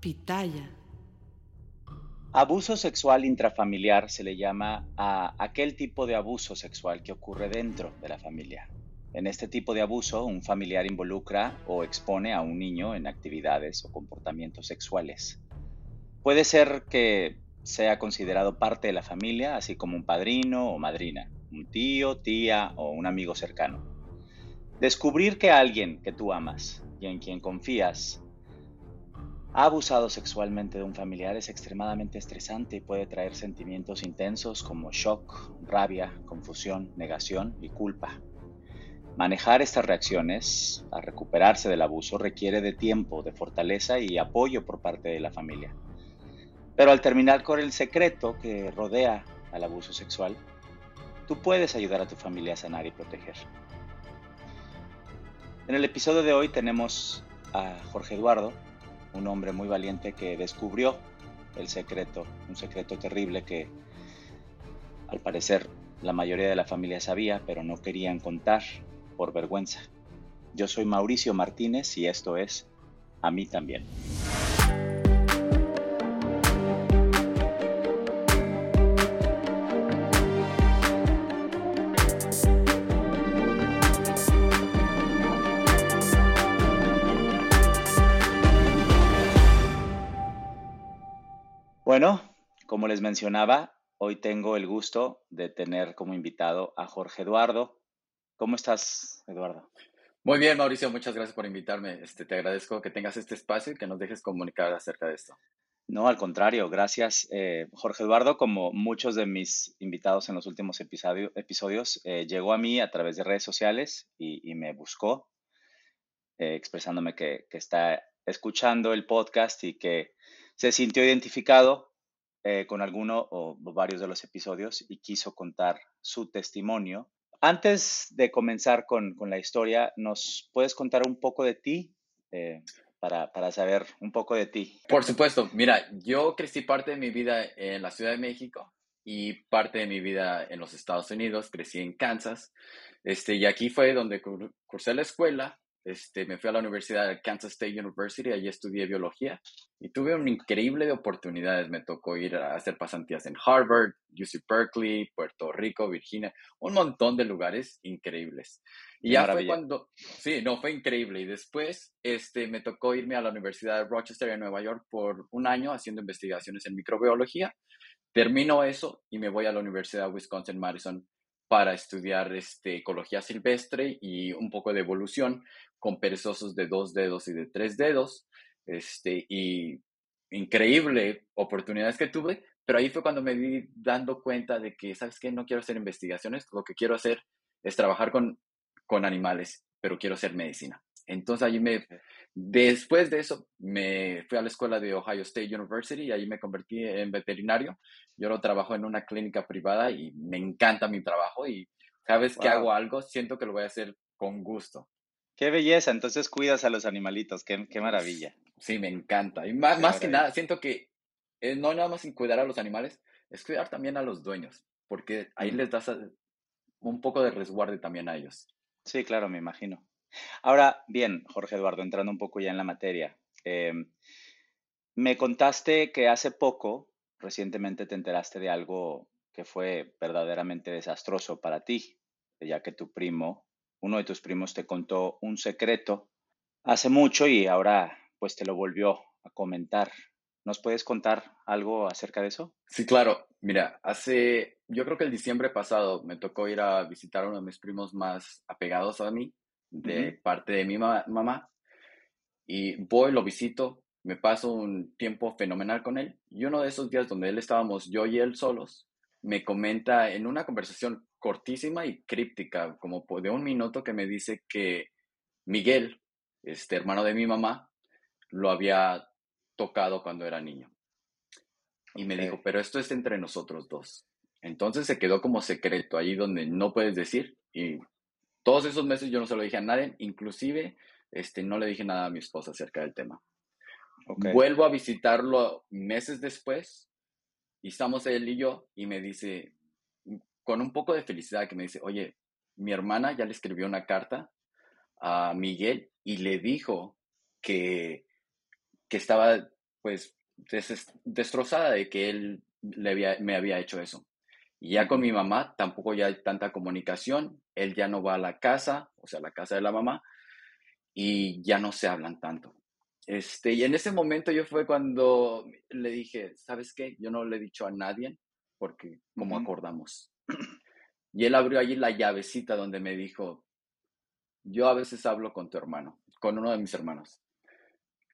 Pitaya. Abuso sexual intrafamiliar se le llama a aquel tipo de abuso sexual que ocurre dentro de la familia. En este tipo de abuso, un familiar involucra o expone a un niño en actividades o comportamientos sexuales. Puede ser que sea considerado parte de la familia, así como un padrino o madrina, un tío, tía o un amigo cercano. Descubrir que alguien que tú amas y en quien confías abusado sexualmente de un familiar es extremadamente estresante y puede traer sentimientos intensos como shock, rabia, confusión, negación y culpa. Manejar estas reacciones a recuperarse del abuso requiere de tiempo, de fortaleza y apoyo por parte de la familia. Pero al terminar con el secreto que rodea al abuso sexual, tú puedes ayudar a tu familia a sanar y proteger. En el episodio de hoy tenemos a Jorge Eduardo, un hombre muy valiente que descubrió el secreto, un secreto terrible que al parecer la mayoría de la familia sabía, pero no querían contar por vergüenza. Yo soy Mauricio Martínez y esto es A mí también. Bueno, como les mencionaba, hoy tengo el gusto de tener como invitado a Jorge Eduardo. ¿Cómo estás, Eduardo? Muy bien, Mauricio, muchas gracias por invitarme. Este, te agradezco que tengas este espacio y que nos dejes comunicar acerca de esto. No, al contrario, gracias. Eh, Jorge Eduardo, como muchos de mis invitados en los últimos episodios, eh, llegó a mí a través de redes sociales y, me buscó, eh, expresándome que, que, está escuchando el podcast y que se sintió identificado con alguno o varios de los episodios y quiso contar su testimonio antes de comenzar con, la historia, ¿nos puedes contar un poco de ti? Eh, para, para, saber un poco de ti. Por supuesto, mira, yo crecí parte de mi vida en la Ciudad de México y parte de mi vida en los Estados Unidos, crecí en Kansas, este, y aquí fue donde cursé la escuela, este, me fui a la Universidad de Kansas State University, allí estudié biología y tuve una increíble oportunidades. Me tocó ir a hacer pasantías en Harvard, UC Berkeley, Puerto Rico, Virginia, un montón de lugares increíbles. Y ya fue cuando, sí, no, fue increíble. Y después este, me tocó irme a la Universidad de Rochester en Nueva York por un año haciendo investigaciones en microbiología. Termino eso y me voy a la Universidad de Wisconsin-Madison para estudiar este, ecología silvestre y un poco de evolución con perezosos de dos dedos y de tres dedos. Este, y increíble oportunidades que tuve, pero ahí fue cuando me di dando cuenta de que, ¿sabes qué? No quiero hacer investigaciones, lo que quiero hacer es trabajar con, con animales, pero quiero hacer medicina. Entonces ahí me, después de eso, me fui a la escuela de Ohio State University y ahí me convertí en veterinario. Yo lo trabajo en una clínica privada y me encanta mi trabajo y cada vez que hago algo, siento que lo voy a hacer con gusto. Qué belleza, entonces cuidas a los animalitos, qué, maravilla. Sí, me encanta. Y más, más que nada, siento que eh, no nada más en cuidar a los animales, es cuidar también a los dueños, porque ahí les das un poco de resguardo también a ellos. Sí, claro, me imagino. Ahora, bien, Jorge Eduardo, entrando un poco ya en la materia, em, me contaste que hace poco, recientemente te enteraste de algo que fue verdaderamente desastroso para ti, ya que tu primo uno de tus primos te contó un secreto hace mucho y ahora pues te lo volvió a comentar. ¿Nos puedes contar algo acerca de eso? Sí, claro. Mira, hace, yo creo que el diciembre pasado me tocó ir a visitar a uno de mis primos más apegados a mí, de parte de mi mamá, y voy, lo visito, me paso un tiempo fenomenal con él, y uno de esos días donde él estábamos yo y él solos, me comenta en una conversación cortísima y críptica, como de un minuto, que me dice que Miguel, este hermano de mi mamá, lo había tocado cuando era niño. Y me dijo, pero esto es entre nosotros dos. Entonces se quedó como secreto ahí donde no puedes decir. Y todos esos meses yo no se lo dije a nadie, inclusive este, no le dije nada a mi esposa acerca del tema. Vuelvo a visitarlo meses después estamos él y yo y me dice, con un poco de felicidad que me dice, oye, mi hermana ya le escribió una carta a Miguel y le dijo que, que estaba pues destrozada de que él le me había hecho eso. Y ya con mi mamá tampoco ya hay tanta comunicación, él ya no va a la casa, o sea, la casa de la mamá, y ya no se hablan tanto. Este, y en ese momento yo fue cuando le dije, ¿sabes qué? Yo no le he dicho a nadie porque como acordamos. Y él abrió allí la llavecita donde me dijo, yo a veces hablo con tu hermano, con uno de mis hermanos.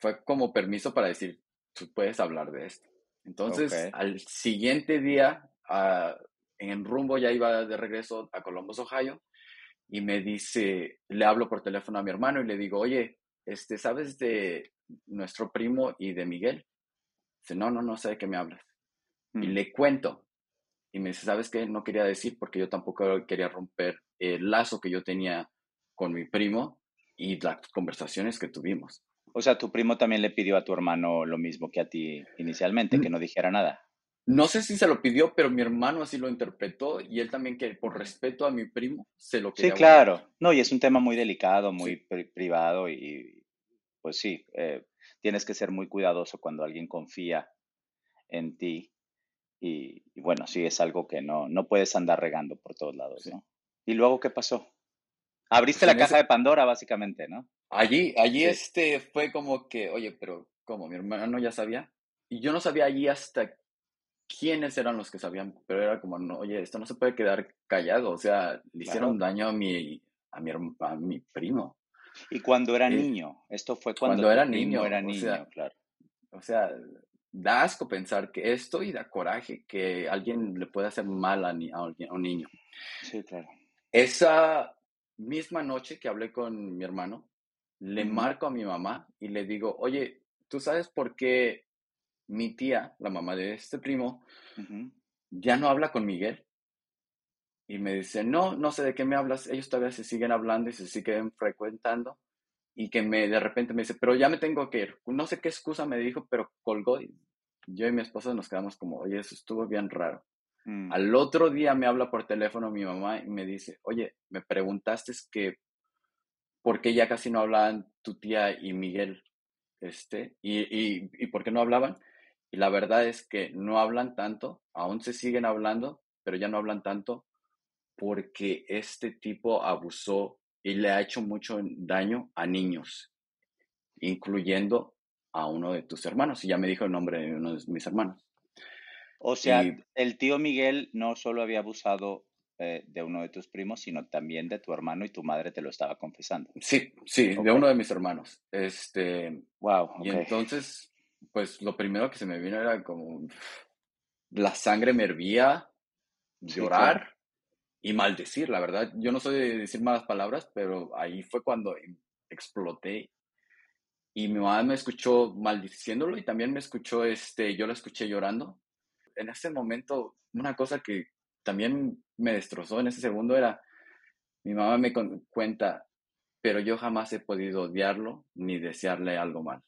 Fue como permiso para decir, tú puedes hablar de esto. Entonces, al siguiente día, uh, en rumbo ya iba de regreso a Columbus, Ohio, y me dice, le hablo por teléfono a mi hermano y le digo, oye, este, ¿sabes de nuestro primo y de Miguel? Dice, no, no, no sé de qué me hablas. Y mm. le cuento. Y me dice, ¿sabes qué? No quería decir porque yo tampoco quería romper el lazo que yo tenía con mi primo y las conversaciones que tuvimos. O sea, tu primo también le pidió a tu hermano lo mismo que a ti inicialmente, que no dijera nada. No sé si se lo pidió, pero mi hermano así lo interpretó y él también que por respeto a mi primo se lo quería. Sí, claro. No, y es un tema muy delicado, muy privado y pues sí, eh, tienes que ser muy cuidadoso cuando alguien confía en ti y, bueno, sí, es algo que no, no puedes andar regando por todos lados, ¿no? ¿Y luego qué pasó? Abriste pues la caja de Pandora, básicamente, ¿no? Allí, allí este fue como que, oye, pero ¿cómo? Mi hermano ya sabía. Y yo no sabía allí hasta quiénes eran los que sabían, pero era como, no, oye, esto no se puede quedar callado, o sea, le hicieron daño a mi, a mi, a mi primo. Y cuando era niño, esto fue cuando, era niño, era niño, sea, claro. O sea, da asco pensar que esto y da coraje que alguien le pueda hacer mal a, un niño. Sí, claro. Esa misma noche que hablé con mi hermano, le marco a mi mamá y le digo, oye, ¿tú sabes por qué mi tía, la mamá de este primo, ya no habla con Miguel. Y me dice, no, no sé de qué me hablas. Ellos todavía se siguen hablando y se siguen frecuentando. Y que me, de repente me dice, pero ya me tengo que ir. No sé qué excusa me dijo, pero colgó. Y yo y mi esposa nos quedamos como, oye, eso estuvo bien raro. Mm. Al otro día me habla por teléfono mi mamá y me dice, oye, me preguntaste que por qué ya casi no hablaban tu tía y Miguel, este, y, y, y por qué no hablaban. Y la verdad es que no hablan tanto, aún se siguen hablando, pero ya no hablan tanto porque este tipo abusó y le ha hecho mucho daño a niños, incluyendo a uno de tus hermanos. Y ya me dijo el nombre de uno de mis hermanos. O sea, el tío Miguel no solo había abusado eh, de uno de tus primos, sino también de tu hermano y tu madre te lo estaba confesando. Sí, sí, de uno de mis hermanos. Este, wow. Y entonces pues lo primero que se me vino era como la sangre me hervía, llorar y maldecir, la verdad. Yo no soy de decir malas palabras, pero ahí fue cuando exploté. Y mi mamá me escuchó maldiciéndolo y también me escuchó, este, yo la escuché llorando. En ese momento, una cosa que también me destrozó en ese segundo era, mi mamá me cuenta, pero yo jamás he podido odiarlo ni desearle algo mal.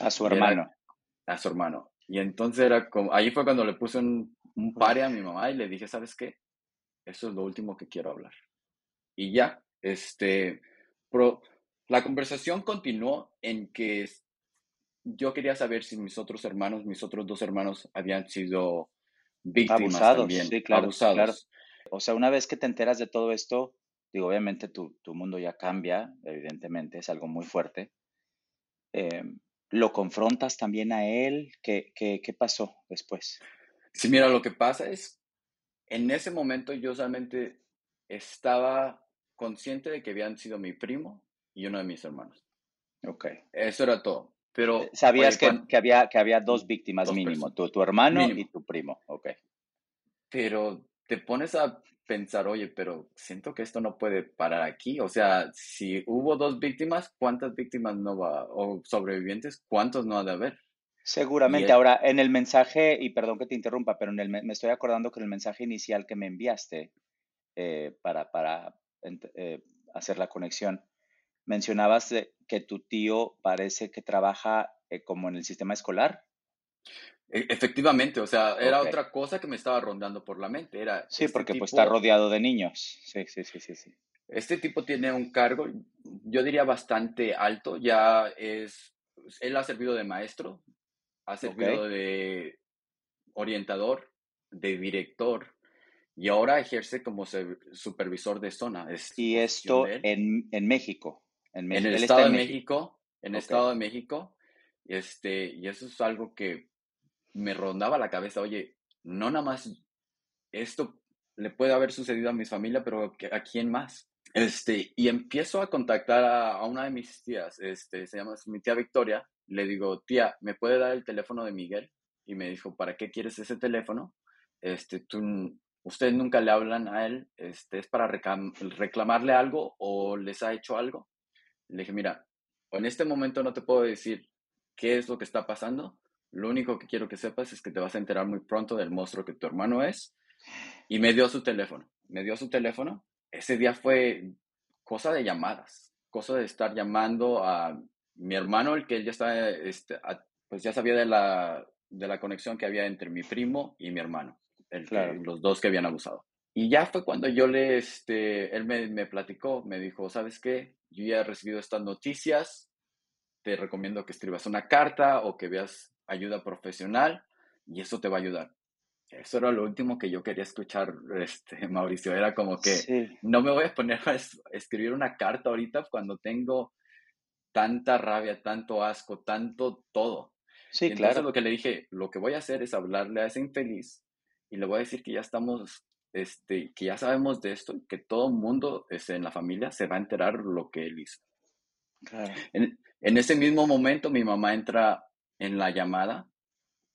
A su hermano. a su hermano. Y entonces era como, ahí fue cuando le puse un, un pare a mi mamá y le dije, ¿sabes qué? Eso es lo último que quiero hablar. Y ya, este, pero la conversación continuó en que yo quería saber si mis otros hermanos, mis otros dos hermanos habían sido víctimas abusados, también, sí, claro, abusados. O sea, una vez que te enteras de todo esto, digo, obviamente tu, tu mundo ya cambia, evidentemente, es algo muy fuerte. Eh, ¿Lo confrontas también a él? ¿Qué, qué, qué pasó después? Sí, mira, lo que pasa es, en ese momento yo solamente estaba consciente de que habían sido mi primo y uno de mis hermanos. Ok. Eso era todo. Pero, Sabías que, que, había, que había dos víctimas mínimo, tu, tu, hermano y tu primo. Ok. Pero te pones a pensar, oye, pero siento que esto no puede parar aquí. O sea, si hubo dos víctimas, ¿cuántas víctimas no va, o sobrevivientes, cuántos no ha de haber? Seguramente. Ahora, en el mensaje, y perdón que te interrumpa, pero en el, me estoy acordando que en el mensaje inicial que me enviaste eh, para, para eh, hacer la conexión, mencionabas que tu tío parece que trabaja eh, como en el sistema escolar. E, efectivamente, o sea, era otra cosa que me estaba rondando por la mente. Era sí, este porque pues está rodeado de niños. Sí, sí, sí, sí, sí. Este tipo tiene un cargo, yo diría bastante alto, ya es, él ha servido de maestro ha servido de orientador, de director, y ahora ejerce como supervisor de zona. y esto en, en, México. En, en el Estado de México. en el Estado de México. Este, y eso es algo que me rondaba la cabeza. Oye, no nada más esto le puede haber sucedido a mi familia, pero ¿a quién más? Este, y empiezo a contactar a, una de mis tías, este, se llama mi tía Victoria. Le digo, tía, ¿me puede dar el teléfono de Miguel? Y me dijo, ¿para qué quieres ese teléfono? Este, tú, ustedes nunca le hablan a él, este, es para reclamarle algo o les ha hecho algo. Le dije, mira, en este momento no te puedo decir qué es lo que está pasando. Lo único que quiero que sepas es que te vas a enterar muy pronto del monstruo que tu hermano es. Y me dio su teléfono. Me dio su teléfono. Ese día fue cosa de llamadas, cosa de estar llamando a mi hermano, el que ya está, este, pues ya sabía de la, de la conexión que había entre mi primo y mi hermano los dos que habían abusado. Y ya fue cuando yo le, este, él me, me platicó, me dijo, ¿sabes qué? Yo ya he recibido estas noticias, te recomiendo que escribas una carta o que veas ayuda profesional y eso te va a ayudar. Eso era lo último que yo quería escuchar, este, Mauricio. Era como que no me voy a poner a escribir una carta ahorita cuando tengo tanta rabia, tanto asco, tanto todo. Sí, Entonces, claro. lo que le dije, lo que voy a hacer es hablarle a ese infeliz y le voy a decir que ya estamos, este, que ya sabemos de esto, que todo el mundo este, en la familia se va a enterar lo que él hizo. En, en, ese mismo momento mi mamá entra en la llamada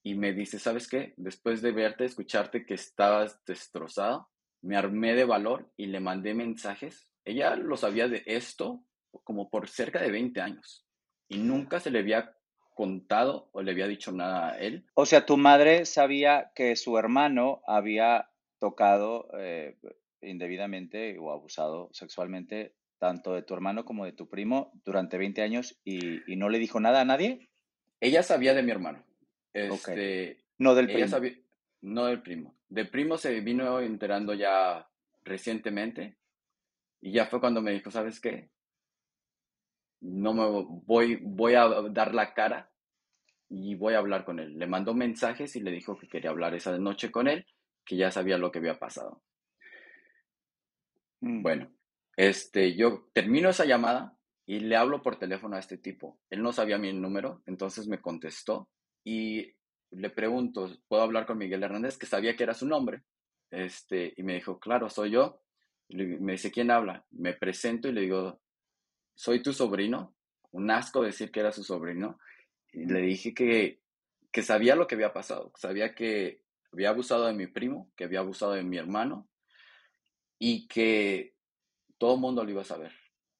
y me dice, ¿sabes qué? Después de verte, escucharte que estabas destrozado, me armé de valor y le mandé mensajes. Ella lo sabía de esto como por cerca de 20 años y nunca se le había contado o le había dicho nada a él. O sea, tu madre sabía que su hermano había tocado eh, indebidamente o abusado sexualmente tanto de tu hermano como de tu primo durante 20 años y, no le dijo nada a nadie. Ella sabía de mi hermano. Este, no del primo. no del primo. De primo se vino enterando ya recientemente y ya fue cuando me dijo, ¿sabes qué? No me voy, voy a dar la cara y voy a hablar con él. Le mandó mensajes y le dijo que quería hablar esa noche con él, que ya sabía lo que había pasado. Mm. Bueno, este, yo termino esa llamada y le hablo por teléfono a este tipo. Él no sabía mi número, entonces me contestó y le pregunto, ¿puedo hablar con Miguel Hernández? Que sabía que era su nombre. Este, y me dijo, claro, soy yo. me dice, ¿quién habla? Me presento y le digo, soy tu sobrino. Un asco decir que era su sobrino. Y le dije que, que sabía lo que había pasado, sabía que había abusado de mi primo, que había abusado de mi hermano y que todo el mundo lo iba a saber.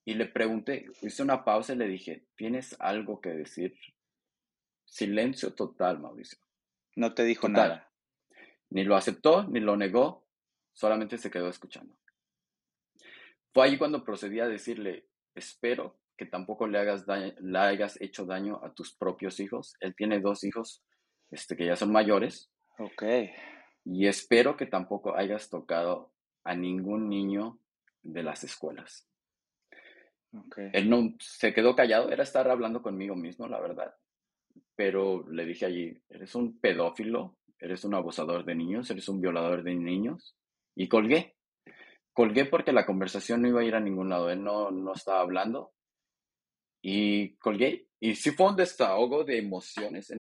Y le pregunté, hice una pausa y le dije, ¿tienes algo que decir? Silencio total, Mauricio. No te dijo nada. Ni lo aceptó, ni lo negó, solamente se quedó escuchando. Fue ahí cuando procedí a decirle, espero que tampoco le hagas le hayas hecho daño a tus propios hijos. Él tiene dos hijos este, que ya son mayores. Ok. Y espero que tampoco hayas tocado a ningún niño de las escuelas. Okay. Él no se quedó callado, era estar hablando conmigo mismo, la verdad. Pero le dije allí, eres un pedófilo, eres un abusador de niños, eres un violador de niños. Y colgué. Colgué porque la conversación no iba a ir a ningún lado. Él no, no estaba hablando y colgué. Y sí fue un desahogo de emociones.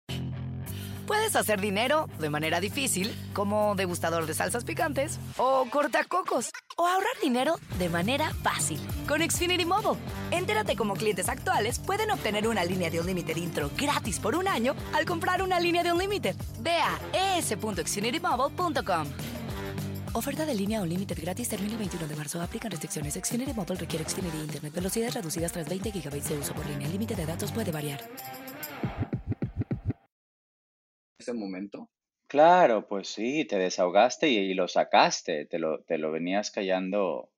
Puedes hacer dinero de manera difícil, como degustador de salsas picantes, o cortacocos, o ahorrar dinero de manera fácil con Xfinity Mobile. Entérate cómo clientes actuales pueden obtener una línea de un límite intro gratis por un año al comprar una línea de un límite. Ve a es.xfinitymobile.com. Oferta de línea o límite gratis termina el 21 de marzo. Aplican restricciones. Xfinity Motor requiere Xfinity Internet. Velocidades reducidas tras 20 GB de uso por línea. El límite de datos puede variar. Ese momento. Claro, pues sí, te desahogaste y, lo sacaste. Te lo, te lo venías callando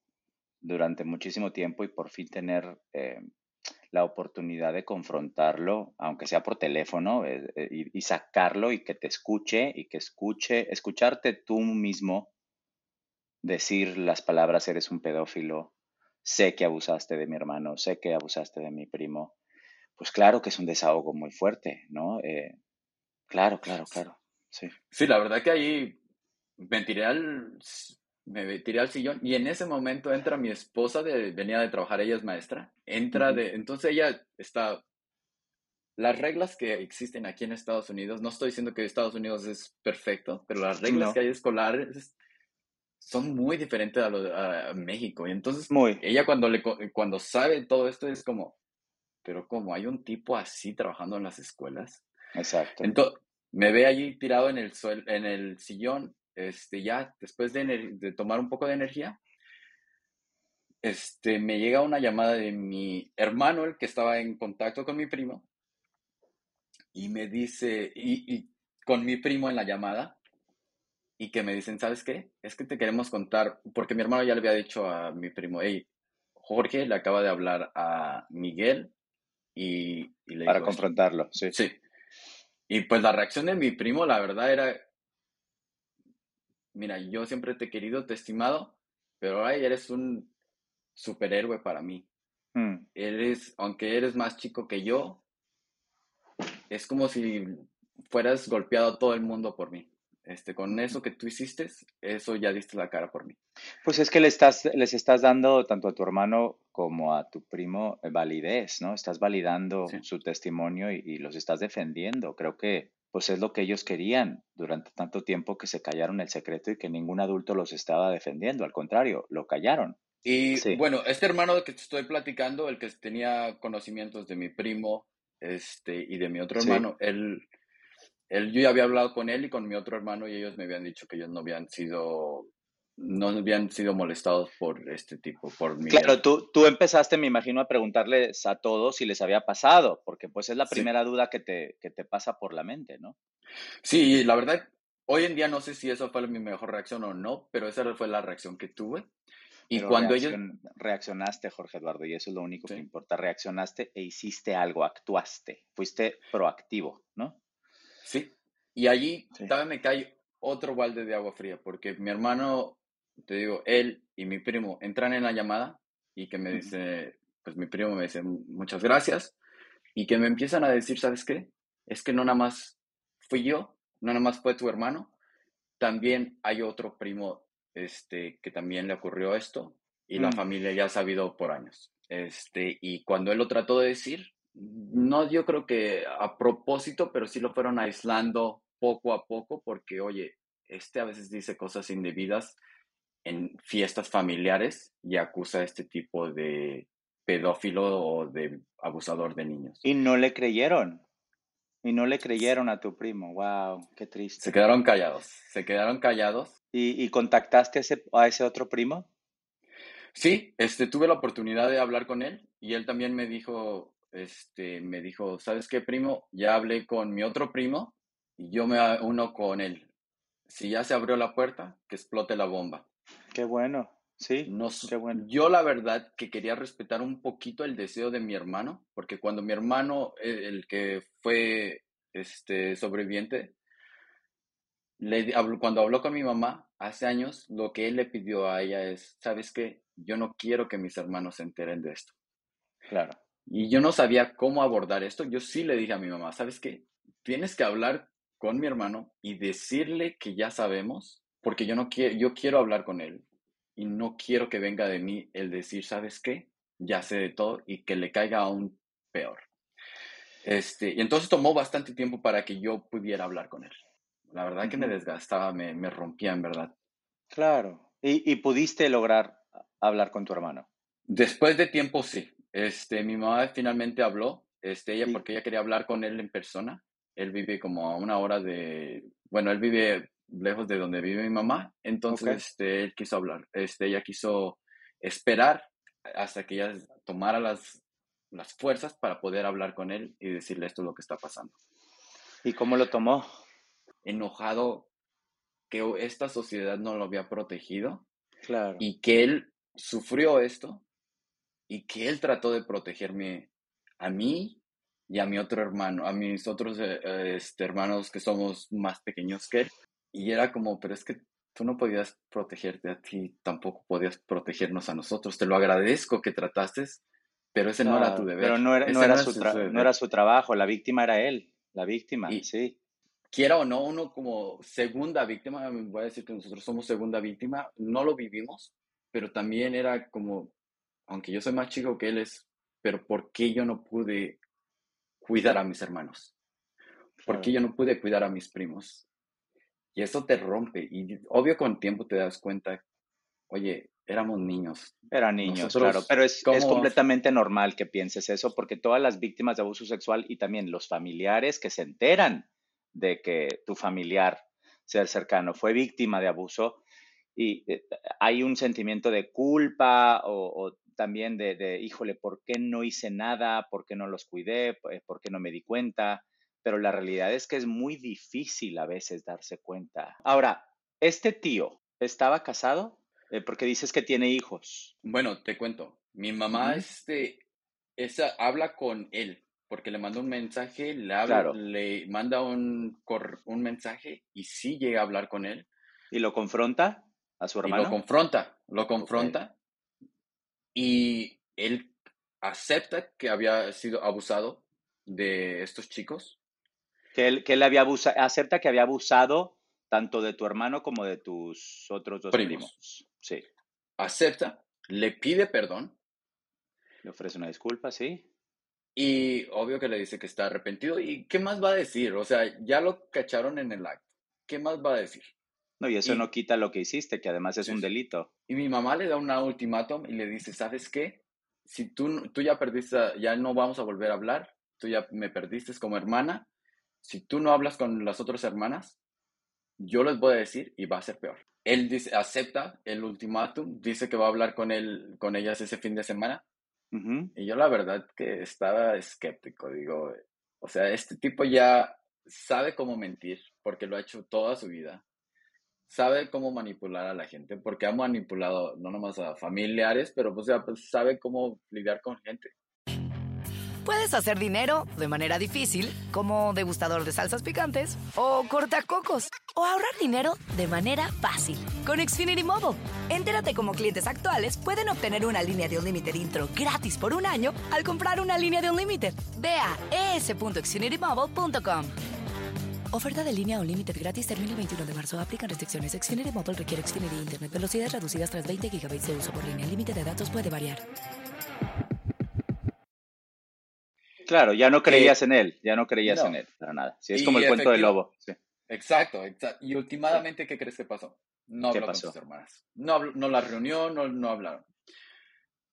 durante muchísimo tiempo y por fin tener eh, la oportunidad de confrontarlo, aunque sea por teléfono, eh, eh, y, y, sacarlo y que te escuche y que escuche, escucharte tú mismo decir las palabras eres un pedófilo, sé que abusaste de mi hermano, sé que abusaste de mi primo, pues claro que es un desahogo muy fuerte, ¿no? Eh, Claro, claro, claro. Sí. Sí, la verdad que ahí me tiré al, me tiré al sillón y en ese momento entra mi esposa, de, venía de trabajar, ella es maestra, entra de, entonces ella está, las reglas que existen aquí en Estados Unidos, no estoy diciendo que Estados Unidos es perfecto, pero las reglas que hay escolares son muy diferentes a, lo, a México. Y entonces muy. ella cuando, le, cuando sabe todo esto es como, pero como hay un tipo así trabajando en las escuelas. Exacto. Entonces, me ve allí tirado en el, suel, en el sillón este, ya después de, tomar un poco de energía, este, me llega una llamada de mi hermano, el que estaba en contacto con mi primo, y me dice, y, con mi primo en la llamada, y que me dicen, ¿sabes qué? Es que te queremos contar, porque mi hermano ya le había dicho a mi primo, hey, Jorge le acaba de hablar a Miguel y, le Para confrontarlo, sí. Sí. Y pues la reacción de mi primo, la verdad, era mira, yo siempre te he querido, te he estimado, pero ahora eres un superhéroe para mí. Hmm. Eres, aunque eres más chico que yo, es como si fueras golpeado a todo el mundo por mí. Este, con eso que tú hiciste, eso ya diste la cara por mí. Pues es que le estás, les estás dando tanto a tu hermano como a tu primo eh, validez, ¿no? Estás validando su testimonio y, los estás defendiendo. Creo que pues es lo que ellos querían durante tanto tiempo que se callaron el secreto y que ningún adulto los estaba defendiendo, al contrario, lo callaron. Y bueno, este hermano que te estoy platicando, el que tenía conocimientos de mi primo este, y de mi otro hermano, él, él, yo ya había hablado con él y con mi otro hermano y ellos me habían dicho que ellos no habían sido no habían sido molestados por este tipo, por mi... Claro, tú, tú empezaste, me imagino, a preguntarles a todos si les había pasado, porque pues es la primera duda que te, que te pasa por la mente, ¿no? Sí, la verdad, hoy en día no sé si eso fue mi mejor reacción o no, pero esa fue la reacción que tuve. Y cuando ellos... Reaccionaste, Jorge Eduardo, y eso es lo único que importa. Reaccionaste e hiciste algo, actuaste, fuiste proactivo, ¿no? Sí, y allí también me cae otro balde de agua fría, porque mi hermano te digo, él y mi primo entran en la llamada y que me dice, pues mi primo me dice muchas gracias y que me empiezan a decir, ¿sabes qué? Es que no nada más fui yo, no nada más fue tu hermano, también hay otro primo este, que también le ocurrió esto y la mm. familia ya ha sabido por años. Este, y cuando él lo trató de decir, no yo creo que a propósito, pero sí lo fueron aislando poco a poco porque, oye, este a veces dice cosas indebidas en fiestas familiares y acusa a este tipo de pedófilo o de abusador de niños. Y no le creyeron. Y no le creyeron a tu primo. Wow, qué triste. Se quedaron callados. Se quedaron callados. ¿Y, contactaste a ese, a ese otro primo? Sí, este, tuve la oportunidad de hablar con él y él también me dijo, este, me dijo, ¿sabes qué, primo? Ya hablé con mi otro primo y yo me uno con él. Si ya se abrió la puerta, que explote la bomba. Qué bueno, sí. No, qué bueno. Yo la verdad que quería respetar un poquito el deseo de mi hermano, porque cuando mi hermano, eh, el que fue este sobreviviente, le, cuando habló con mi mamá hace años, lo que él le pidió a ella es, ¿sabes qué? Yo no quiero que mis hermanos se enteren de esto. Claro. Y yo no sabía cómo abordar esto. Yo sí le dije a mi mamá, ¿sabes qué? Tienes que hablar con mi hermano y decirle que ya sabemos porque yo no quiero, yo quiero hablar con él y no quiero que venga de mí el decir, ¿sabes qué? Ya sé de todo y que le caiga aún peor. Este, y entonces tomó bastante tiempo para que yo pudiera hablar con él. La verdad que me desgastaba, me, me, rompía en verdad. Claro. ¿Y, ¿Y, pudiste lograr hablar con tu hermano? Después de tiempo, sí. Este, mi mamá finalmente habló, este, ella, porque ella quería hablar con él en persona. Él vive como a una hora de, bueno, él vive lejos de donde vive mi mamá. Entonces, este, él quiso hablar. Este, ella quiso esperar hasta que ella tomara las, las fuerzas para poder hablar con él y decirle esto es lo que está pasando. ¿Y cómo lo tomó? Enojado que esta sociedad no lo había protegido. Claro. Y que él sufrió esto y que él trató de protegerme a mí y a mi otro hermano, a mis otros eh, este, hermanos que somos más pequeños que él. Y era como, pero es que tú no podías protegerte a ti, tampoco podías protegernos a nosotros. Te lo agradezco que trataste, pero ese no era tu deber. Pero no era, no era, su, no era su trabajo, la víctima era él, la víctima, sí. quiera o no, uno como segunda víctima, voy a decir que nosotros somos segunda víctima, no lo vivimos, pero también era como, aunque yo soy más chico que él, es, pero ¿por qué yo no pude cuidar a mis hermanos? ¿Por qué yo no pude cuidar a mis primos? Y eso te rompe. Y obvio con tiempo te das cuenta, oye, éramos niños. Eran niños, claro. Pero es, es, completamente normal que pienses eso porque todas las víctimas de abuso sexual y también los familiares que se enteran de que tu familiar, ser cercano, fue víctima de abuso y eh, hay un sentimiento de culpa o, también de, de, híjole, ¿por qué no hice nada? ¿Por qué no los cuidé? ¿Por qué no me di cuenta? pero la realidad es que es muy difícil a veces darse cuenta. Ahora, ¿este tío estaba casado? Eh, porque dices que tiene hijos. Bueno, te cuento. Mi mamá este, esa, habla con él porque le manda un mensaje, le, habla, le manda un, un mensaje y sí llega a hablar con él. ¿Y lo confronta a su hermano? lo confronta, lo confronta. Y él acepta que había sido abusado de estos chicos que él, que él había abusado, acepta que había abusado tanto de tu hermano como de tus otros dos primos. Sí. Acepta, le pide perdón. Le ofrece una disculpa, sí. Y obvio que le dice que está arrepentido. ¿Y qué más va a decir? O sea, ya lo cacharon en el acto. ¿Qué más va a decir? No, y eso no quita lo que hiciste, que además es un delito. Y mi mamá le da un ultimátum y le dice, ¿sabes qué? Si tú, tú ya perdiste, ya no vamos a volver a hablar, tú ya me perdiste como hermana, si tú no hablas con las otras hermanas, yo les voy a decir y va a ser peor. Él dice, acepta el ultimátum, dice que va a hablar con él, con ellas ese fin de semana. Y yo la verdad que estaba escéptico, digo, o sea, este tipo ya sabe cómo mentir porque lo ha hecho toda su vida. Sabe cómo manipular a la gente porque ha manipulado no nomás a familiares, pero pues, pues sabe cómo lidiar con gente. Puedes hacer dinero de manera difícil, como degustador de salsas picantes, o cortacocos, o ahorrar dinero de manera fácil con Xfinity Mobile. Entérate cómo clientes actuales pueden obtener una línea de un límite intro gratis por un año al comprar una línea de un límite. Ve a es.xfinitymobile.com. Oferta de línea o límite gratis termina el 21 de marzo. Aplican restricciones. Xfinity Mobile requiere Xfinity Internet. Velocidades reducidas tras 20 GB de uso por línea. El límite de datos puede variar. Claro, ya no creías en él, ya no creías en él, para nada. Sí, es como el cuento del lobo. Exacto, exacto. Y últimamente, ¿qué crees que pasó? No habló con sus hermanas. No, no la reunió, no, no hablaron.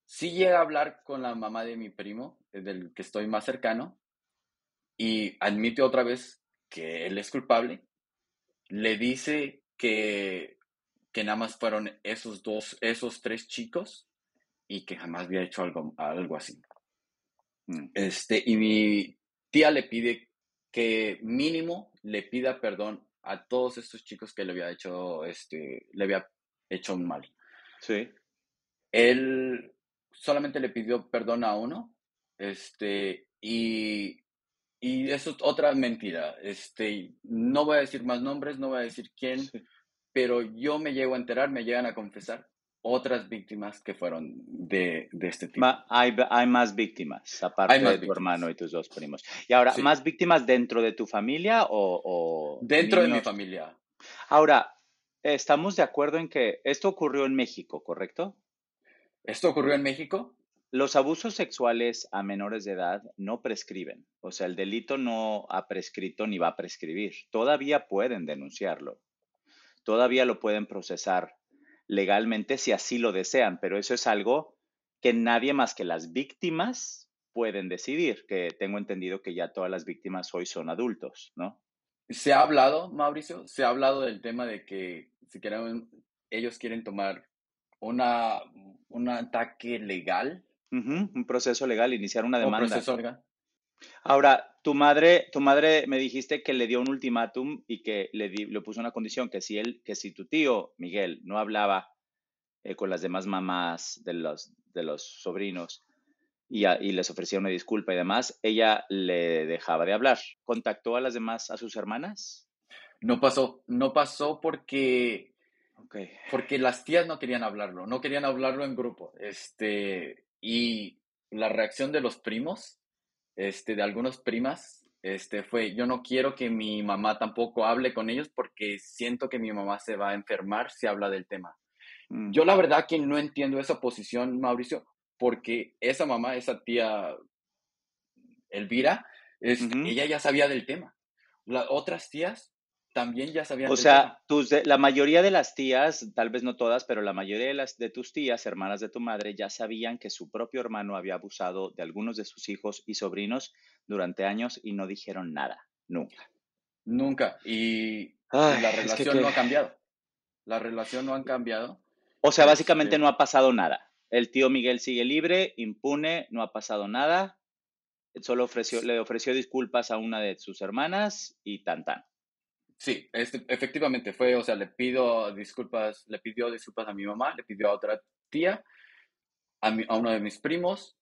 Sí llega a hablar con la mamá de mi primo, del que estoy más cercano, y admite otra vez que él es culpable. Le dice que, que nada más fueron esos dos, esos tres chicos y que jamás había hecho algo, algo así. Mm. Este, y mi tía le pide que mínimo le pida perdón a todos estos chicos que le había hecho, este, le había hecho un mal. Sí. Él solamente le pidió perdón a uno, este, y, y eso es otra mentira. Este, no voy a decir más nombres, no voy a decir quién, pero yo me llego a enterar, me llegan a confesar otras víctimas que fueron de, de este tipo. hay, hay, más víctimas, aparte de tu hermano y tus dos primos. Y ahora, ¿más víctimas dentro de tu familia o...? dentro de mi familia. Ahora, estamos de acuerdo en que esto ocurrió en México, ¿correcto? ¿Esto ocurrió en México? Los abusos sexuales a menores de edad no prescriben. O sea, el delito no ha prescrito ni va a prescribir. Todavía pueden denunciarlo. Todavía lo pueden procesar legalmente si así lo desean, pero eso es algo que nadie más que las víctimas pueden decidir, que tengo entendido que ya todas las víctimas hoy son adultos, ¿no? Se ha hablado, Mauricio, se ha hablado del tema de que si quieren, ellos quieren tomar una, un ataque legal. Un proceso legal, iniciar una demanda. Un proceso legal. Ahora, tu madre, tu madre me dijiste que le dio un ultimátum y que le, le puso una condición que si él, que si tu tío Miguel no hablaba eh, con las demás mamás de los, de los sobrinos y, y, les ofrecía una disculpa y demás, ella le dejaba de hablar. ¿Contactó a las demás, a sus hermanas? No pasó, no pasó porque, porque las tías no querían hablarlo, no querían hablarlo en grupo. Este, y la reacción de los primos este, de algunas primas este, fue, yo no quiero que mi mamá tampoco hable con ellos porque siento que mi mamá se va a enfermar si habla del tema. Mm. Yo la verdad que no entiendo esa posición, Mauricio, porque esa mamá, esa tía Elvira, es, ella ya sabía del tema. Las otras tías también ya sabían. O sea, Tus, la mayoría de las tías, tal vez no todas, pero la mayoría de, las, de tus tías, hermanas de tu madre, ya sabían que su propio hermano había abusado de algunos de sus hijos y sobrinos durante años y no dijeron nada, nunca. Nunca. Y, la relación no ha cambiado. La relación no ha cambiado. O sea, básicamente este no ha pasado nada. El tío Miguel sigue libre, impune, no ha pasado nada. Solo ofreció, le ofreció disculpas a una de sus hermanas y tan tan. Sí, este, efectivamente fue, o sea, le pido disculpas, le pidió disculpas a mi mamá, le pidió a otra tía, a, a uno de mis primos,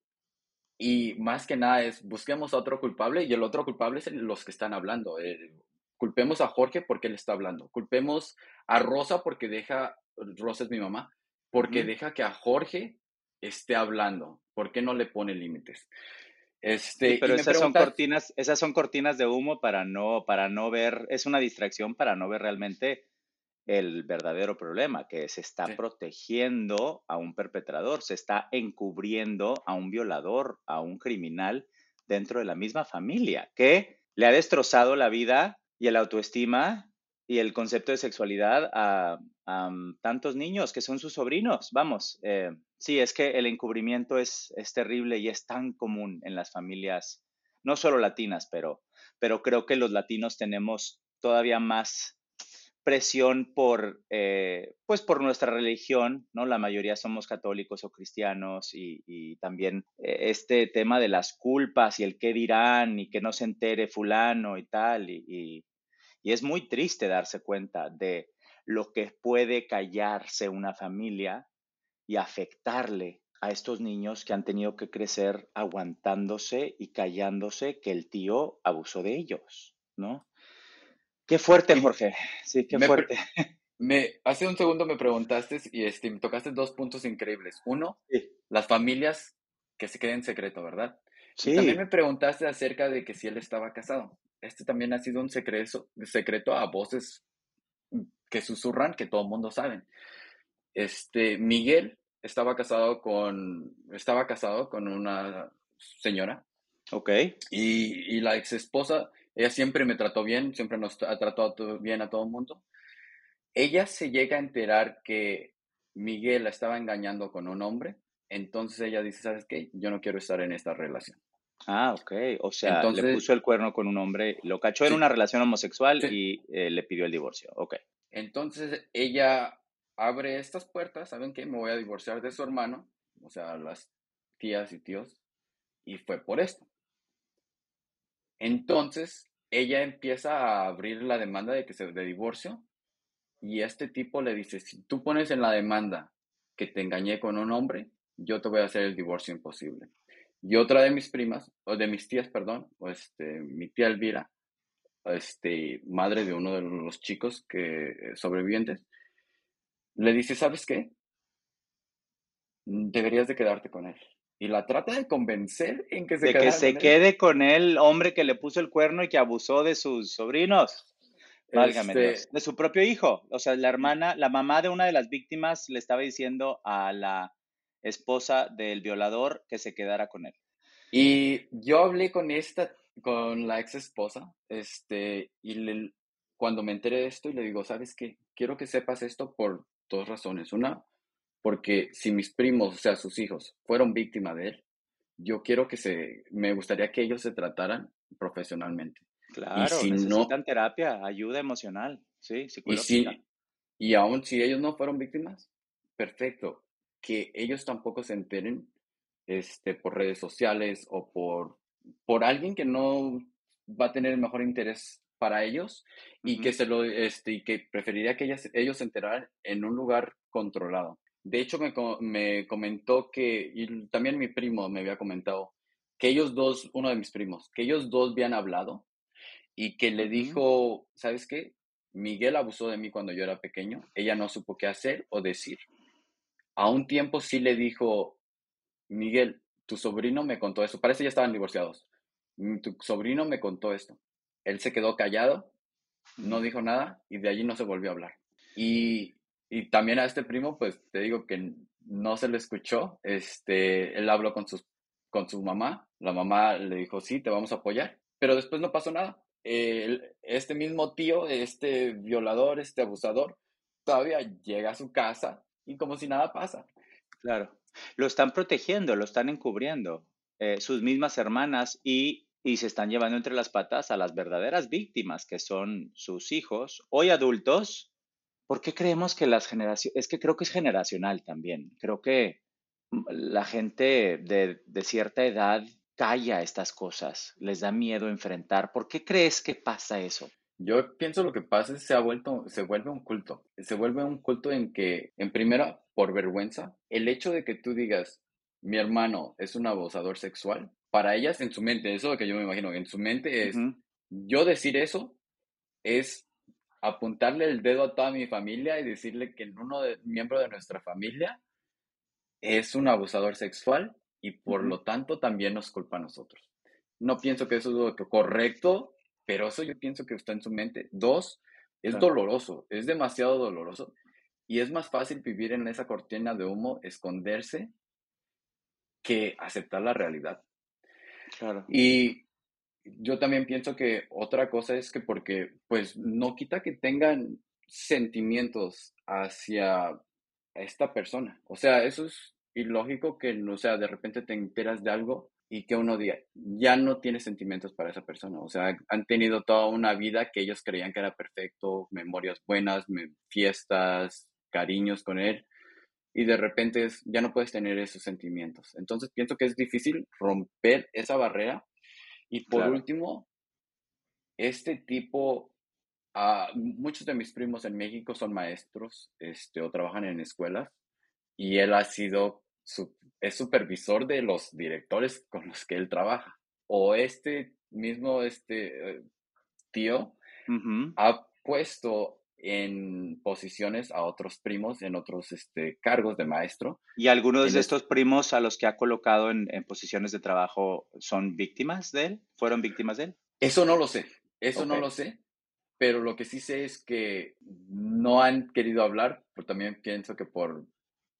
y más que nada es busquemos a otro culpable y el otro culpable es los que están hablando. Eh, culpemos a Jorge porque él está hablando. Culpemos a Rosa porque deja, Rosa es mi mamá, porque deja que a Jorge esté hablando. ¿Por qué no le pone límites? Este, pero esas son cortinas, esas son cortinas de humo para no, para no ver, es una distracción para no ver realmente el verdadero problema, que se está protegiendo a un perpetrador, se está encubriendo a un violador, a un criminal dentro de la misma familia, que le ha destrozado la vida y el autoestima y el concepto de sexualidad a, mm, tantos niños que son sus sobrinos. Vamos, eh, sí, es que el encubrimiento es, es, terrible y es tan común en las familias, no solo latinas, pero, pero creo que los latinos tenemos todavía más presión por, eh, pues por nuestra religión, ¿no? La mayoría somos católicos o cristianos y, también eh, este tema de las culpas y el qué dirán y que no se entere fulano y tal y y es muy triste darse cuenta de lo que puede callarse una familia y afectarle a estos niños que han tenido que crecer aguantándose y callándose que el tío abusó de ellos, ¿no? Qué fuerte, Jorge. Sí, qué fuerte. Me, hace un segundo me preguntaste y este, me tocaste dos puntos increíbles. Uno, las familias que se queden en secreto, ¿verdad? Sí. también me preguntaste acerca de que si él estaba casado este también ha sido un secreto, secreto a voces que susurran que todo el mundo sabe. Este, Miguel estaba casado con, estaba casado con una señora. Ok. Y, la ex esposa, ella siempre me trató bien, siempre nos ha tratado bien a todo el mundo. Ella se llega a enterar que Miguel la estaba engañando con un hombre, entonces ella dice, ¿sabes qué? Yo no quiero estar en esta relación. Ah, ok. O sea, le puso el cuerno con un hombre, lo cachó en una relación homosexual y eh, le pidió el divorcio. Ok. Entonces ella abre estas puertas, ¿saben qué? Me voy a divorciar de su hermano, o sea, las tías y tíos, y fue por esto. Entonces ella empieza a abrir la demanda de que se de divorcio y este tipo le dice, si tú pones en la demanda que te engañé con un hombre, yo te voy a hacer el divorcio imposible. Y otra de mis primas, o de mis tías, perdón, este, mi tía Elvira, este, madre de uno de los chicos que sobrevivientes, le dice, ¿sabes qué? Deberías de quedarte con él. Y la trata de convencer en que se, de que se quede con él, hombre que le puso el cuerno y que abusó de sus sobrinos. Válgame este De su propio hijo. O sea, la hermana, la mamá de una de las víctimas le estaba diciendo a la esposa del violador que se quedara con él. Y yo hablé con esta, con la ex esposa, este, y cuando me enteré de esto y le digo, ¿sabes qué? Quiero que sepas esto por dos razones. Una, porque si mis primos, o sea, sus hijos, fueron víctimas de él, yo quiero que se, me gustaría que ellos se trataran profesionalmente. Claro, y si necesitan terapia, ayuda emocional, sí, psicológica. Y, y aún si ellos no fueron víctimas, perfecto, que ellos tampoco se enteren este, por redes sociales o por, por alguien que no va a tener el mejor interés para ellos y que se lo este y que preferiría que ellos se enteraran en un lugar controlado. De hecho me, me comentó que y también mi primo me había comentado que ellos dos, uno de mis primos, que ellos dos habían hablado y que le dijo, ¿sabes qué? Miguel abusó de mí cuando yo era pequeño, ella no supo qué hacer o decir a un tiempo sí le dijo, Miguel, tu sobrino me contó eso, parece que ya estaban divorciados, mm, tu sobrino me contó esto. Él se quedó callado, no dijo nada y de allí no se volvió a hablar. Y, y también a este primo, pues te digo que no se le escuchó. Este, él habló con, sus, con su mamá. La mamá le dijo, sí, te vamos a apoyar. Pero después no pasó nada. este mismo tío, este violador, este abusador, todavía llega a su casa y como si nada pasa. Claro. Lo están protegiendo, lo están encubriendo. Eh, sus mismas hermanas y, y se están llevando entre las patas a las verdaderas víctimas, que son sus hijos, hoy adultos, ¿Por qué creemos que las generaciones, es que creo que es generacional también, creo que la gente de, de, cierta edad calla estas cosas, les da miedo enfrentar. ¿Por qué crees que pasa eso? Yo pienso lo que pasa es que se ha vuelto, se vuelve un culto. Se vuelve un culto en que, en primera, por vergüenza, el hecho de que tú digas, mi hermano es un abusador sexual, para ellas en su mente, eso es lo que yo me imagino, en su mente es, yo decir eso es apuntarle el dedo a toda mi familia y decirle que uno de, miembro de nuestra familia es un abusador sexual y por lo tanto también nos culpa a nosotros. No pienso que eso es lo correcto, pero eso yo pienso que está en su mente. Dos, es doloroso, es demasiado doloroso y es más fácil vivir en esa cortina de humo, esconderse, que aceptar la realidad. Claro. Y yo también pienso que otra cosa es que porque, pues, no quita que tengan sentimientos hacia esta persona. O sea, eso es ilógico que, o sea, de repente te enteras de algo y que uno diga, ya no tiene sentimientos para esa persona. O sea, han tenido toda una vida que ellos creían que era perfecto, memorias buenas, fiestas, cariños con él, y de repente ya no puedes tener esos sentimientos. Entonces pienso que es difícil romper esa barrera y por último, este tipo, uh, muchos de mis primos en México son maestros este, o trabajan en escuelas y él ha sido, su, es supervisor de los directores con los que él trabaja. O este mismo este, tío ha puesto en posiciones a otros primos, en otros este, cargos de maestro. ¿Y algunos de estos primos a los que ha colocado en, posiciones de trabajo son víctimas de él? ¿Fueron víctimas de él? Eso no lo sé, eso no lo sé, pero lo que sí sé es que no han querido hablar, pero también pienso que por,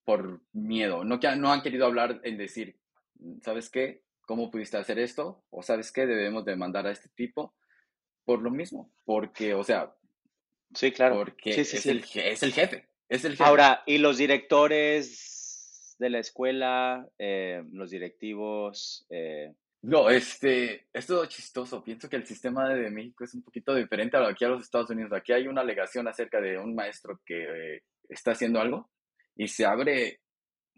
por miedo, no, no han querido hablar en decir, ¿sabes qué? ¿Cómo pudiste hacer esto? ¿O sabes qué? Debemos demandar a este tipo por lo mismo, porque, o sea, Sí, claro. Porque es, El, es, El, jefe. Es el Ahora, ¿y los directores de la escuela, eh, los directivos? Eh? No, este, es todo chistoso. Pienso que el sistema de México es un poquito diferente a aquí a los Estados Unidos. Aquí hay una alegación acerca de un maestro que está haciendo algo y se abre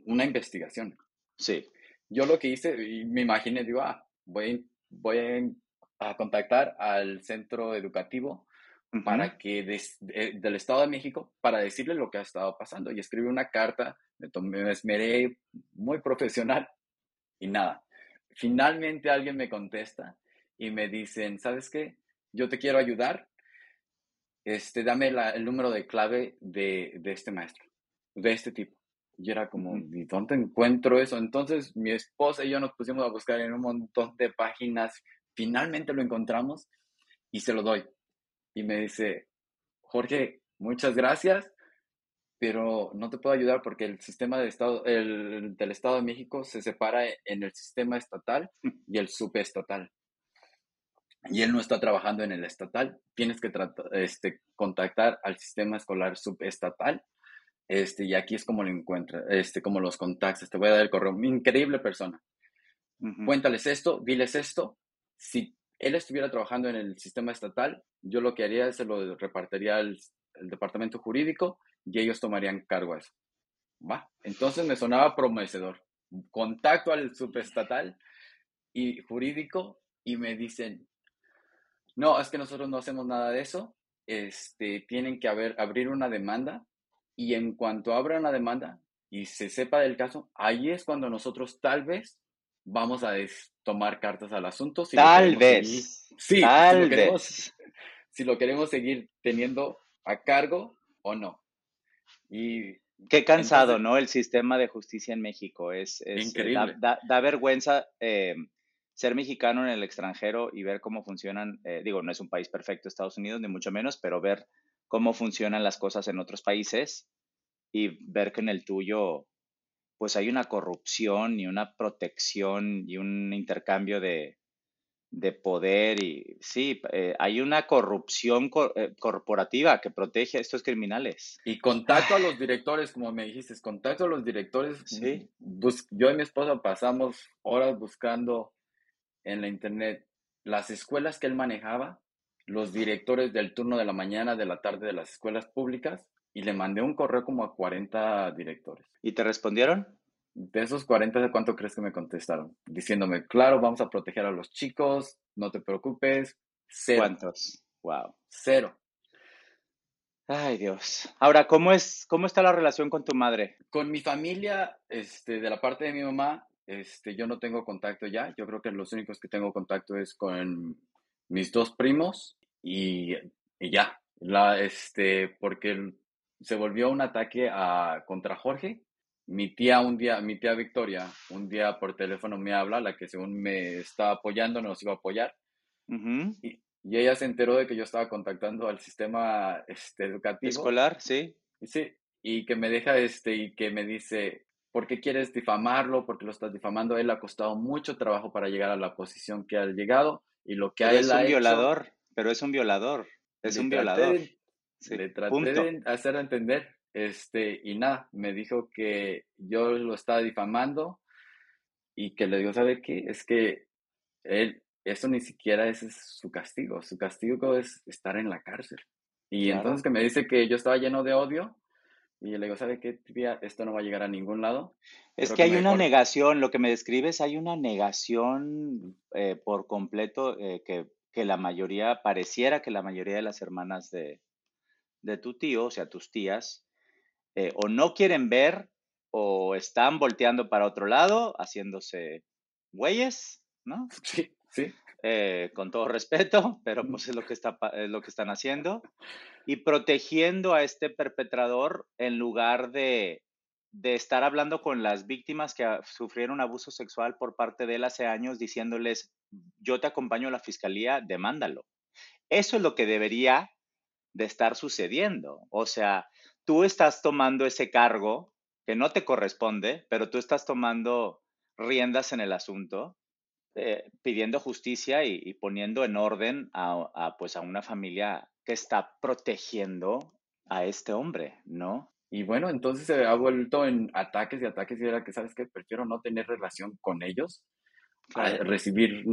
una investigación. Sí. Yo lo que hice, y me imaginé, digo, ah, voy, voy a contactar al centro educativo para que del Estado de México para decirle lo que ha estado pasando y escribí una carta, me, tomé, me esmeré muy profesional y nada. Finalmente alguien me contesta y me dicen, ¿sabes qué? Yo te quiero ayudar. Este, dame el número de clave de, de, este maestro, de este tipo. Y era como, ¿y dónde encuentro eso? Entonces mi esposa y yo nos pusimos a buscar en un montón de páginas. Finalmente lo encontramos y se lo doy y me dice, Jorge, muchas gracias, pero no te puedo ayudar porque el sistema de estado, el, del Estado de México se separa en el sistema estatal y el subestatal. Y él no está trabajando en el estatal, tienes que este, contactar al sistema escolar subestatal. Este, y aquí es como lo encuentras, este, como los contactos. Te voy a dar el correo. Increíble persona. Cuéntales esto, diles esto. Si él estuviera trabajando en el sistema estatal, yo lo que haría es se lo repartiría al, departamento jurídico y ellos tomarían cargo a eso. ¿Va? Entonces me sonaba prometedor. Contacto al subestatal y jurídico y me dicen, no, es que nosotros no hacemos nada de eso, este, tienen que haber, abrir una demanda y en cuanto abra una demanda y se sepa del caso, ahí es cuando nosotros tal vez vamos a tomar cartas al asunto. tal vez. sí, tal si vez. si lo queremos seguir teniendo a cargo o no. Y Qué cansado, ¿no? El sistema de justicia en México es, increíble. Da, vergüenza eh, ser mexicano en el extranjero y ver cómo funcionan, eh, digo, no es un país perfecto Estados Unidos, ni mucho menos, pero ver cómo funcionan las cosas en otros países y ver que en el tuyo, pues hay una corrupción y una protección y un intercambio de, de poder y sí, eh, hay una corrupción eh, corporativa que protege a estos criminales. Y contacto a los directores, como me dijiste, contacto a los directores. Sí. yo y mi esposa pasamos horas buscando en la internet las escuelas que él manejaba, los directores del turno de la mañana, de la tarde de las escuelas públicas, y le mandé un correo como a 40 directores. ¿Y te respondieron? De esos 40, ¿de cuánto crees que me contestaron? Diciéndome, claro, vamos a proteger a los chicos, no te preocupes. Cero. ¿Cuántos? Wow. Cero. Ay, Dios. Ahora, ¿cómo, es, ¿cómo está la relación con tu madre? Con mi familia, este, de la parte de mi mamá, este, yo no tengo contacto ya. Yo creo que los únicos que tengo contacto es con mis dos primos y, y ya. La, este, porque se volvió un ataque a, contra Jorge mi tía un día, mi tía Victoria, un día por teléfono me habla, la que según me estaba apoyando, nos iba a apoyar. y, ella se enteró de que yo estaba contactando al sistema este, educativo. Escolar, sí. Y sí, y que me deja este, y que me dice, ¿por qué quieres difamarlo? Porque lo estás difamando. Él ha costado mucho trabajo para llegar a la posición que ha llegado y lo que a él es un violador, pero es un violador, es un violador. le traté de hacer entender este, y nada, me dijo que yo lo estaba difamando y que le digo, ¿sabe qué? Es que él, eso ni siquiera es, su castigo, su castigo es estar en la cárcel. Y entonces que me dice que yo estaba lleno de odio y le digo, ¿sabe qué, tía? Esto no va a llegar a ningún lado. Es que, hay una negación, lo que me describes, hay una negación eh, por completo eh, que, que, la mayoría, pareciera que la mayoría de las hermanas de, de tu tío, o sea, tus tías, eh, o no quieren ver o están volteando para otro lado, haciéndose güeyes, ¿no? Sí, sí. Eh, con todo respeto, pero pues es lo que, está, es lo que están haciendo. Y protegiendo a este perpetrador en lugar de, de estar hablando con las víctimas que sufrieron abuso sexual por parte de él hace años, diciéndoles, yo te acompaño a la fiscalía, demándalo. Eso es lo que debería de estar sucediendo. O sea, tú estás tomando ese cargo que no te corresponde, pero tú estás tomando riendas en el asunto, eh, pidiendo justicia y, poniendo en orden a, pues a una familia que está protegiendo a este hombre, ¿no? Y bueno, entonces se ha vuelto en ataques y ataques y era que, ¿sabes qué? Prefiero no tener relación con ellos, recibir,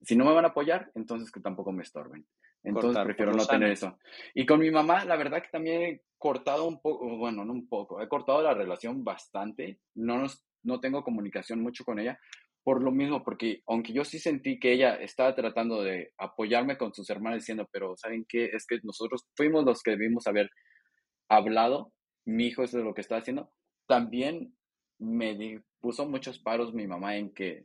si no me van a apoyar, entonces que tampoco me estorben. Entonces prefiero no tener eso. Y con mi mamá, la verdad que también he cortado un poco, bueno, no un poco, he cortado la relación bastante. No, nos, no tengo comunicación mucho con ella por lo mismo, porque aunque yo sí sentí que ella estaba tratando de apoyarme con sus hermanas diciendo, pero ¿saben qué? Es que nosotros fuimos los que debimos haber hablado, mi hijo es lo que está haciendo. También me puso muchos paros mi mamá en que,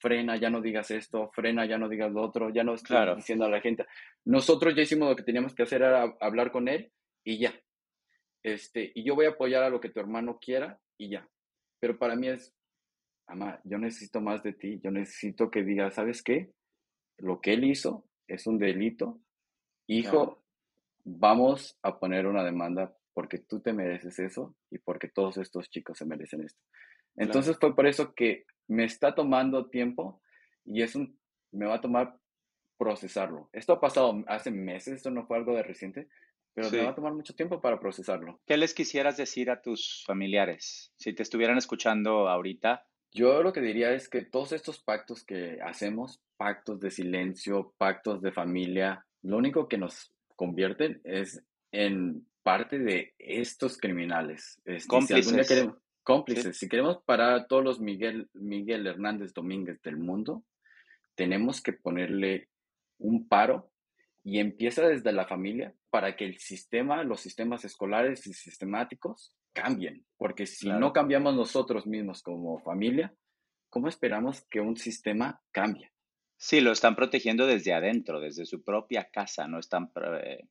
frena, ya no digas esto, frena, ya no digas lo otro, ya no estoy diciendo a la gente. Nosotros ya hicimos lo que teníamos que hacer, era hablar con él y ya. Este, y yo voy a apoyar a lo que tu hermano quiera y ya. Pero para mí es, mamá, yo necesito más de ti, yo necesito que digas, ¿sabes qué? Lo que él hizo es un delito. Hijo, vamos a poner una demanda porque tú te mereces eso y porque todos estos chicos se merecen esto. Entonces fue por eso que me está tomando tiempo y es un, me va a tomar procesarlo. Esto ha pasado hace meses, esto no fue algo de reciente, pero me va a tomar mucho tiempo para procesarlo. ¿Qué les quisieras decir a tus familiares si te estuvieran escuchando ahorita? Yo lo que diría es que todos estos pactos que hacemos, pactos de silencio, pactos de familia, lo único que nos convierten es en parte de estos criminales. Este, Cómplices cómplices. Si queremos parar a todos los Miguel, Miguel Hernández Domínguez del mundo, tenemos que ponerle un paro y empieza desde la familia para que el sistema, los sistemas escolares y sistemáticos cambien. Porque si no cambiamos nosotros mismos como familia, ¿cómo esperamos que un sistema cambie? Sí, lo están protegiendo desde adentro, desde su propia casa, no están, eh,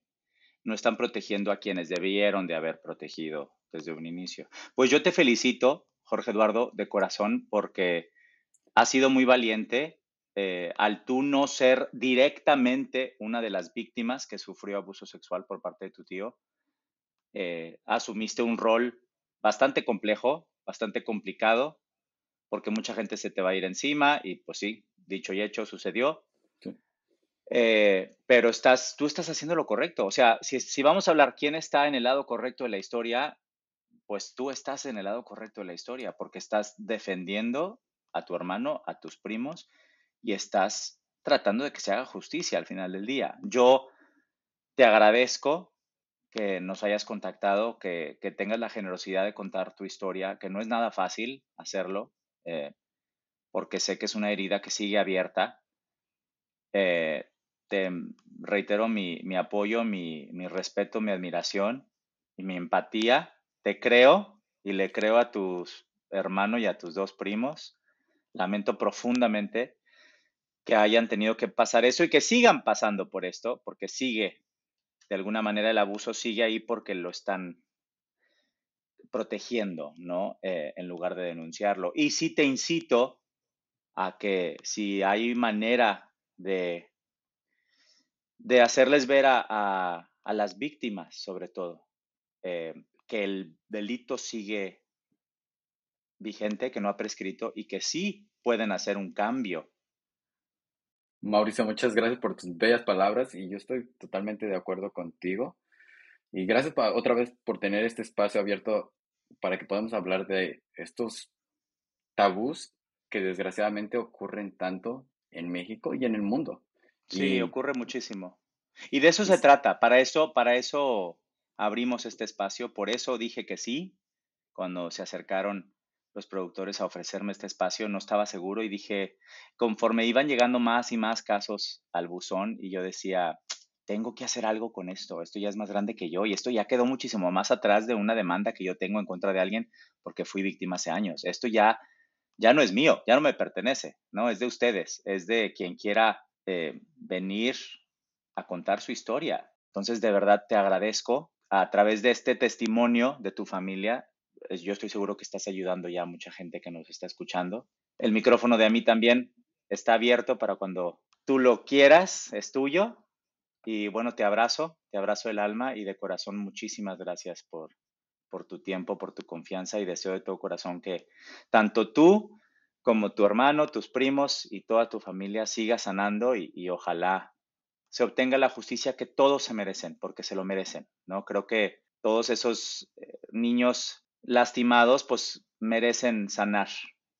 no están protegiendo a quienes debieron de haber protegido desde un inicio. Pues yo te felicito, Jorge Eduardo, de corazón, porque has sido muy valiente eh, al tú no ser directamente una de las víctimas que sufrió abuso sexual por parte de tu tío, eh, asumiste un rol bastante complejo, bastante complicado, porque mucha gente se te va a ir encima y pues sí, dicho y hecho, sucedió. Eh, pero estás, tú estás haciendo lo correcto. O sea, si, si vamos a hablar quién está en el lado correcto de la historia, pues tú estás en el lado correcto de la historia, porque estás defendiendo a tu hermano, a tus primos, y estás tratando de que se haga justicia al final del día. Yo te agradezco que nos hayas contactado, que, tengas la generosidad de contar tu historia, que no es nada fácil hacerlo, eh, porque sé que es una herida que sigue abierta. Eh, te reitero mi, apoyo, mi, mi, respeto, mi admiración y mi empatía. Te creo y le creo a tus hermanos y a tus dos primos. Lamento profundamente que hayan tenido que pasar eso y que sigan pasando por esto, porque sigue, de alguna manera el abuso sigue ahí porque lo están protegiendo, ¿no? Eh, en lugar de denunciarlo. Y sí te incito a que si hay manera de, de hacerles ver a, las víctimas, sobre todo, eh, que el delito sigue vigente, que no ha prescrito y que sí pueden hacer un cambio Mauricio, muchas gracias por tus bellas palabras y yo estoy totalmente de acuerdo contigo. Y gracias otra vez por tener este espacio abierto para que podamos hablar de estos tabús que desgraciadamente ocurren tanto en México y en el mundo. Sí, ocurre muchísimo. Y de eso se trata. Para eso, para eso abrimos este espacio. Por eso dije que sí cuando se acercaron los productores a ofrecerme este espacio, no estaba seguro y dije, conforme iban llegando más y más casos al buzón y yo decía, tengo que hacer algo con esto, esto ya es más grande que yo y esto ya quedó muchísimo más atrás de una demanda que yo tengo en contra de alguien porque fui víctima hace años. Esto ya, ya no es mío, ya no me pertenece, ¿no? Es de ustedes, es de quien quiera eh, venir a contar su historia. Entonces, de verdad te agradezco a través de este testimonio de tu familia yo estoy seguro que estás ayudando ya a mucha gente que nos está escuchando. El micrófono de a mí también está abierto para cuando tú lo quieras, es tuyo. Y bueno, te abrazo, te abrazo el alma y de corazón muchísimas gracias por, por tu tiempo, por tu confianza y deseo de todo corazón que tanto tú como tu hermano, tus primos y toda tu familia siga sanando y, y ojalá se obtenga la justicia que todos se merecen, porque se lo merecen, ¿no? Creo que todos esos eh, niños lastimados, pues merecen sanar.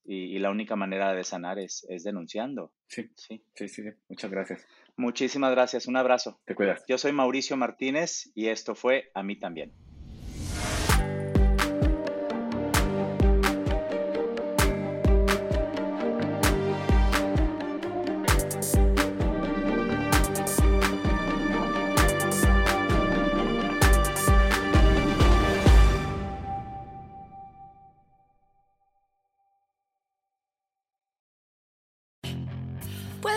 Y, la única manera de sanar es, es denunciando. Sí, sí, sí, sí. Muchas gracias. Muchísimas gracias. Un abrazo. Te cuidas. Yo soy Mauricio Martínez y esto fue A mí también.